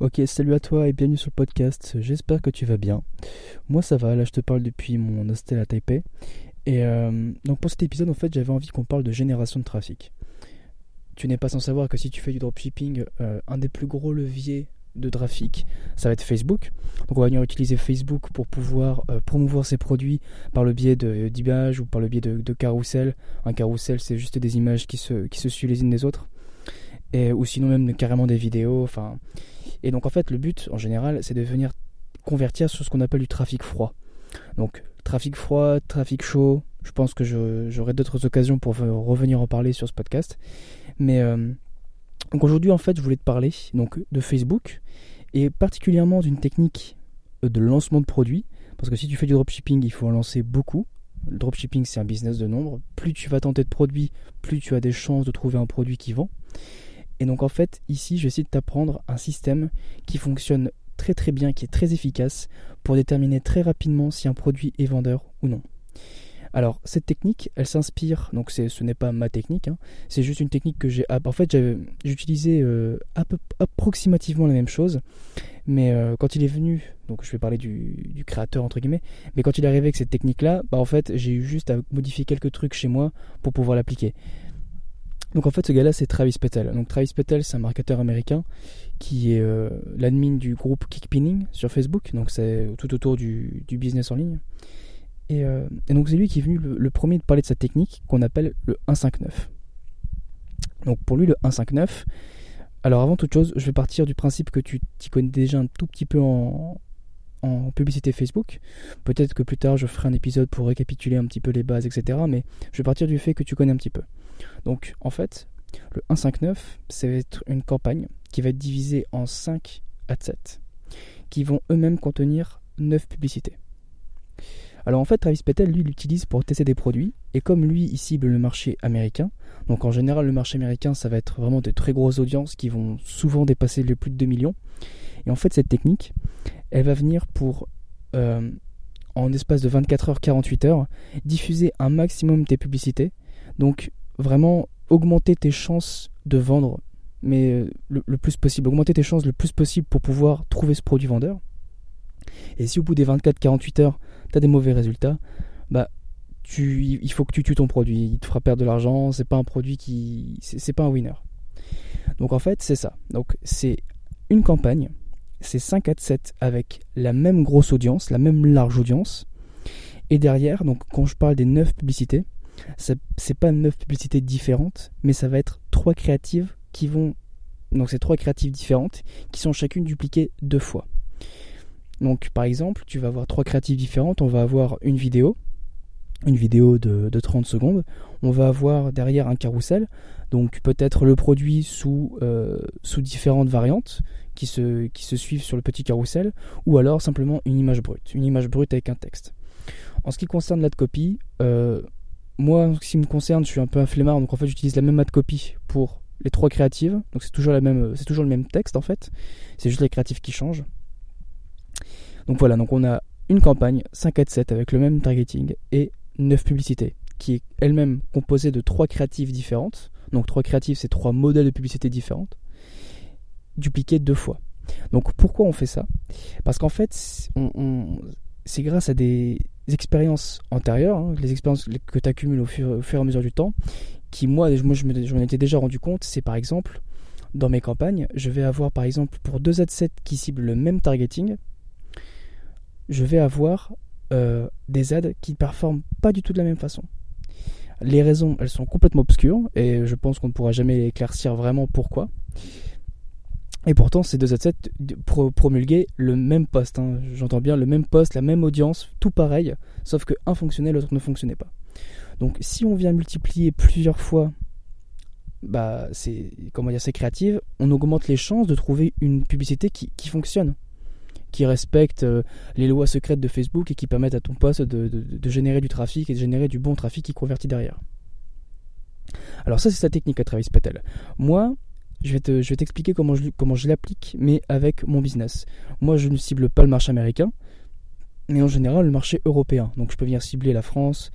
Ok, salut à toi et bienvenue sur le podcast. J'espère que tu vas bien. Moi ça va, là je te parle depuis mon hostel à Taipei. Et euh, donc pour cet épisode, en fait, j'avais envie qu'on parle de génération de trafic. Tu n'es pas sans savoir que si tu fais du dropshipping, euh, un des plus gros leviers de trafic, ça va être Facebook. Donc on va venir utiliser Facebook pour pouvoir euh, promouvoir ses produits par le biais d'images ou par le biais de, de. Un carousel, c'est juste des images qui se, suivent les unes des autres. Ou sinon même carrément des vidéos. Enfin, et donc en fait, le but en général, c'est de venir convertir sur ce qu'on appelle du trafic froid. Donc trafic froid, trafic chaud, je pense que j'aurai d'autres occasions pour revenir en parler sur ce podcast. Mais euh, donc aujourd'hui en fait, je voulais te parler donc de Facebook et particulièrement d'une technique de lancement de produits parce que si tu fais du dropshipping, il faut en lancer beaucoup. Le dropshipping, c'est un business de nombre. Plus tu vas tenter de produits, plus tu as des chances de trouver un produit qui vend. Et donc en fait, ici, je vais essayer de t'apprendre un système qui fonctionne très très bien, qui est très efficace pour déterminer très rapidement si un produit est vendeur ou non. Alors cette technique, elle s'inspire, donc ce n'est pas ma technique, hein, c'est juste une technique que j'ai... En fait j'utilisais euh, approximativement la même chose, mais euh, quand il est venu, donc je vais parler du, créateur entre guillemets, mais quand il est arrivé avec cette technique-là, bah en fait j'ai eu juste à modifier quelques trucs chez moi pour pouvoir l'appliquer. Donc en fait ce gars-là c'est Travis Petel. Donc Travis Petel c'est un marketeur américain qui est euh, l'admin du groupe Kickpinning sur Facebook, donc c'est tout autour du, business en ligne. Euh, et, donc c'est lui qui est venu le, premier de parler de sa technique qu'on appelle le 159. Donc pour lui le 159, alors avant toute chose je vais partir du principe que tu t'y connais déjà un tout petit peu en, en publicité Facebook. Peut-être que plus tard je ferai un épisode pour récapituler un petit peu les bases, etc. Mais je vais partir du fait que tu connais un petit peu. Donc en fait, le 159, ça être une campagne qui va être divisée en 5 adsets qui vont eux-mêmes contenir 9 publicités. Alors en fait, Travis Petel, lui, l'utilise pour tester des produits, et comme lui, il cible le marché américain, donc en général, le marché américain, ça va être vraiment des très grosses audiences qui vont souvent dépasser les plus de 2 millions. Et en fait, cette technique, elle va venir pour, euh, en espace de 24 heures, 48 heures, diffuser un maximum tes publicités. Donc vraiment augmenter tes chances de vendre, mais euh, le, plus possible, augmenter tes chances le plus possible pour pouvoir trouver ce produit vendeur. Et si au bout des 24-48 heures, tu as des mauvais résultats, bah tu, il faut que tu tues ton produit. Il te fera perdre de l'argent, c'est pas un produit qui. C'est pas un winner. Donc en fait, c'est ça. Donc c'est une campagne, c'est 5 à 7 avec la même grosse audience, la même large audience. Et derrière, donc quand je parle des 9 publicités, c'est pas neuf publicités différentes, mais ça va être trois créatives qui vont. Donc, c'est trois créatives différentes qui sont chacune dupliquées deux fois. Donc, par exemple, tu vas avoir trois créatives différentes. On va avoir une vidéo, une vidéo de, 30 secondes. On va avoir derrière un carrousel, donc peut-être le produit sous, euh, différentes variantes qui se, suivent sur le petit carrousel, ou alors simplement une image brute, une image brute avec un texte. En ce qui concerne la copie, euh, moi, en ce qui me concerne, je suis un peu un flemmard, donc en fait, j'utilise la même ad copy pour les trois créatives. Donc c'est toujours c'est toujours le même texte en fait. C'est juste les créatifs qui changent. Donc voilà, donc on a une campagne 5 ad 7 avec le même targeting et 9 publicités qui est elle-même composée de trois créatives différentes. Donc trois créatives, c'est trois modèles de publicité différentes dupliquées deux fois. Donc pourquoi on fait ça? Parce qu'en fait, c'est grâce à des expériences antérieures, hein, les expériences que tu accumules au fur, et à mesure du temps, qui moi, moi je m'en étais déjà rendu compte, c'est par exemple, dans mes campagnes, je vais avoir par exemple pour deux ad sets qui ciblent le même targeting, je vais avoir euh, des ads qui ne performent pas du tout de la même façon. Les raisons, elles sont complètement obscures et je pense qu'on ne pourra jamais éclaircir vraiment pourquoi. Et pourtant, ces deux assets promulguaient le même poste. Hein. J'entends bien le même poste, la même audience, tout pareil, sauf que un fonctionnait, l'autre ne fonctionnait pas. Donc, si on vient multiplier plusieurs fois, bah, c'est comment dire, créative, on augmente les chances de trouver une publicité qui, fonctionne, qui respecte euh, les lois secrètes de Facebook et qui permettent à ton poste de, générer du trafic et de générer du bon trafic qui convertit derrière. Alors ça, c'est sa technique à Travis Patel. Moi, je vais, t'expliquer comment je l'applique, mais avec mon business. Moi, je ne cible pas le marché américain, mais en général le marché européen. Donc je peux venir cibler la France,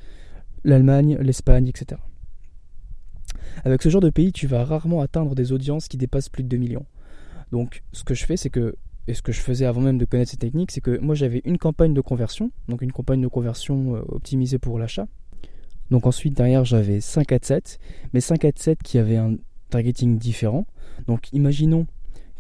l'Allemagne, l'Espagne, etc. Avec ce genre de pays, tu vas rarement atteindre des audiences qui dépassent plus de 2 millions. Donc ce que je fais, c'est que, et ce que je faisais avant même de connaître ces techniques, c'est que moi j'avais une campagne de conversion, donc une campagne de conversion euh, optimisée pour l'achat. Donc ensuite derrière j'avais 5 7, mais 5 7 qui avaient un targeting différent. Donc imaginons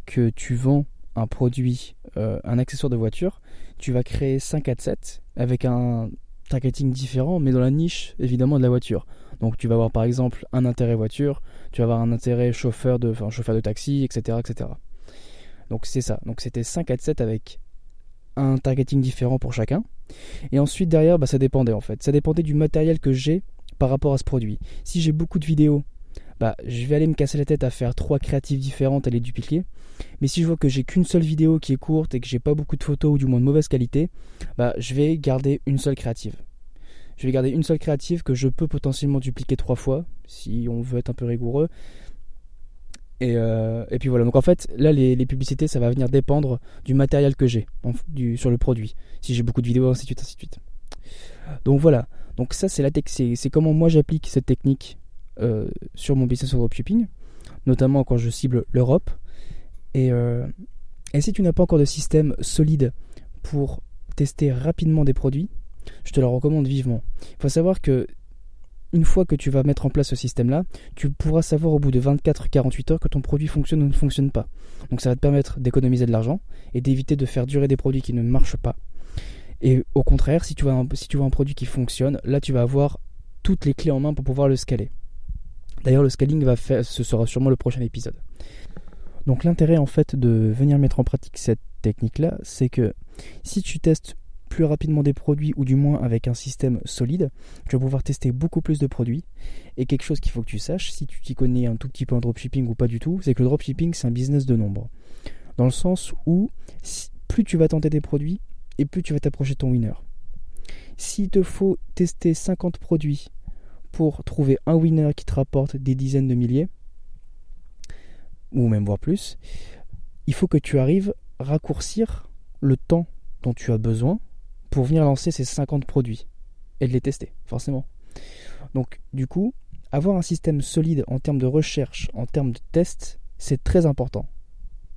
que tu vends un produit, euh, un accessoire de voiture, tu vas créer 5 7 avec un targeting différent, mais dans la niche évidemment de la voiture. Donc tu vas avoir par exemple un intérêt voiture, tu vas avoir un intérêt chauffeur de, chauffeur de taxi, etc. etc. Donc c'est ça. Donc c'était 5 à 7 avec un targeting différent pour chacun. Et ensuite derrière, bah, ça dépendait en fait. Ça dépendait du matériel que j'ai par rapport à ce produit. Si j'ai beaucoup de vidéos, bah, je vais aller me casser la tête à faire trois créatives différentes, à les dupliquer. Mais si je vois que j'ai qu'une seule vidéo qui est courte et que j'ai pas beaucoup de photos ou du moins de mauvaise qualité, bah, je vais garder une seule créative. Je vais garder une seule créative que je peux potentiellement dupliquer trois fois, si on veut être un peu rigoureux. Et, euh, puis voilà, donc en fait, là, les, publicités, ça va venir dépendre du matériel que j'ai sur le produit. Si j'ai beaucoup de vidéos, ainsi de suite, ainsi de suite. Donc voilà, donc ça, c'est, la c'est, comment moi j'applique cette technique euh, sur mon business de dropshipping, notamment quand je cible l'Europe. Et, euh, et si tu n'as pas encore de système solide pour tester rapidement des produits, je te le recommande vivement. Il faut savoir que une fois que tu vas mettre en place ce système-là, tu pourras savoir au bout de 24-48 heures que ton produit fonctionne ou ne fonctionne pas. Donc ça va te permettre d'économiser de l'argent et d'éviter de faire durer des produits qui ne marchent pas. Et au contraire, si tu vois un, produit qui fonctionne, là tu vas avoir toutes les clés en main pour pouvoir le scaler. D'ailleurs, le scaling va faire, ce sera sûrement le prochain épisode. Donc l'intérêt en fait de venir mettre en pratique cette technique-là, c'est que si tu testes plus rapidement des produits ou du moins avec un système solide, tu vas pouvoir tester beaucoup plus de produits. Et quelque chose qu'il faut que tu saches, si tu t'y connais un tout petit peu en dropshipping ou pas du tout, c'est que le dropshipping c'est un business de nombre. Dans le sens où plus tu vas tenter des produits et plus tu vas t'approcher de ton winner. S'il te faut tester 50 produits pour trouver un winner qui te rapporte des dizaines de milliers, ou même voire plus, il faut que tu arrives à raccourcir le temps dont tu as besoin pour venir lancer ces 50 produits et de les tester, forcément. Donc, du coup, avoir un système solide en termes de recherche, en termes de tests, c'est très important.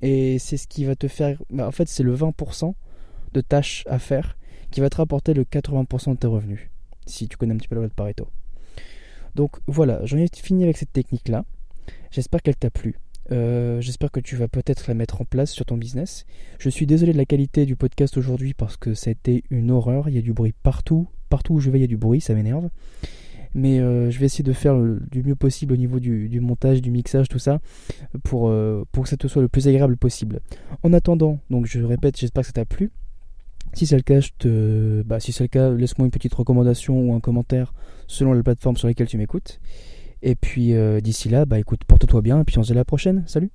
Et c'est ce qui va te faire. Bah, en fait, c'est le 20% de tâches à faire qui va te rapporter le 80% de tes revenus. Si tu connais un petit peu la loi de Pareto. Donc voilà, j'en ai fini avec cette technique-là. J'espère qu'elle t'a plu. Euh, j'espère que tu vas peut-être la mettre en place sur ton business. Je suis désolé de la qualité du podcast aujourd'hui parce que c'était une horreur. Il y a du bruit partout. Partout où je vais, il y a du bruit, ça m'énerve. Mais euh, je vais essayer de faire du mieux possible au niveau du, montage, du mixage, tout ça, pour, euh, pour que ça te soit le plus agréable possible. En attendant, donc je répète, j'espère que ça t'a plu. Si c'est le cas, te... bah, si c'est le cas, laisse-moi une petite recommandation ou un commentaire selon la plateforme sur laquelle tu m'écoutes. Et puis euh, d'ici là, bah écoute, porte-toi bien et puis on se dit à la prochaine. Salut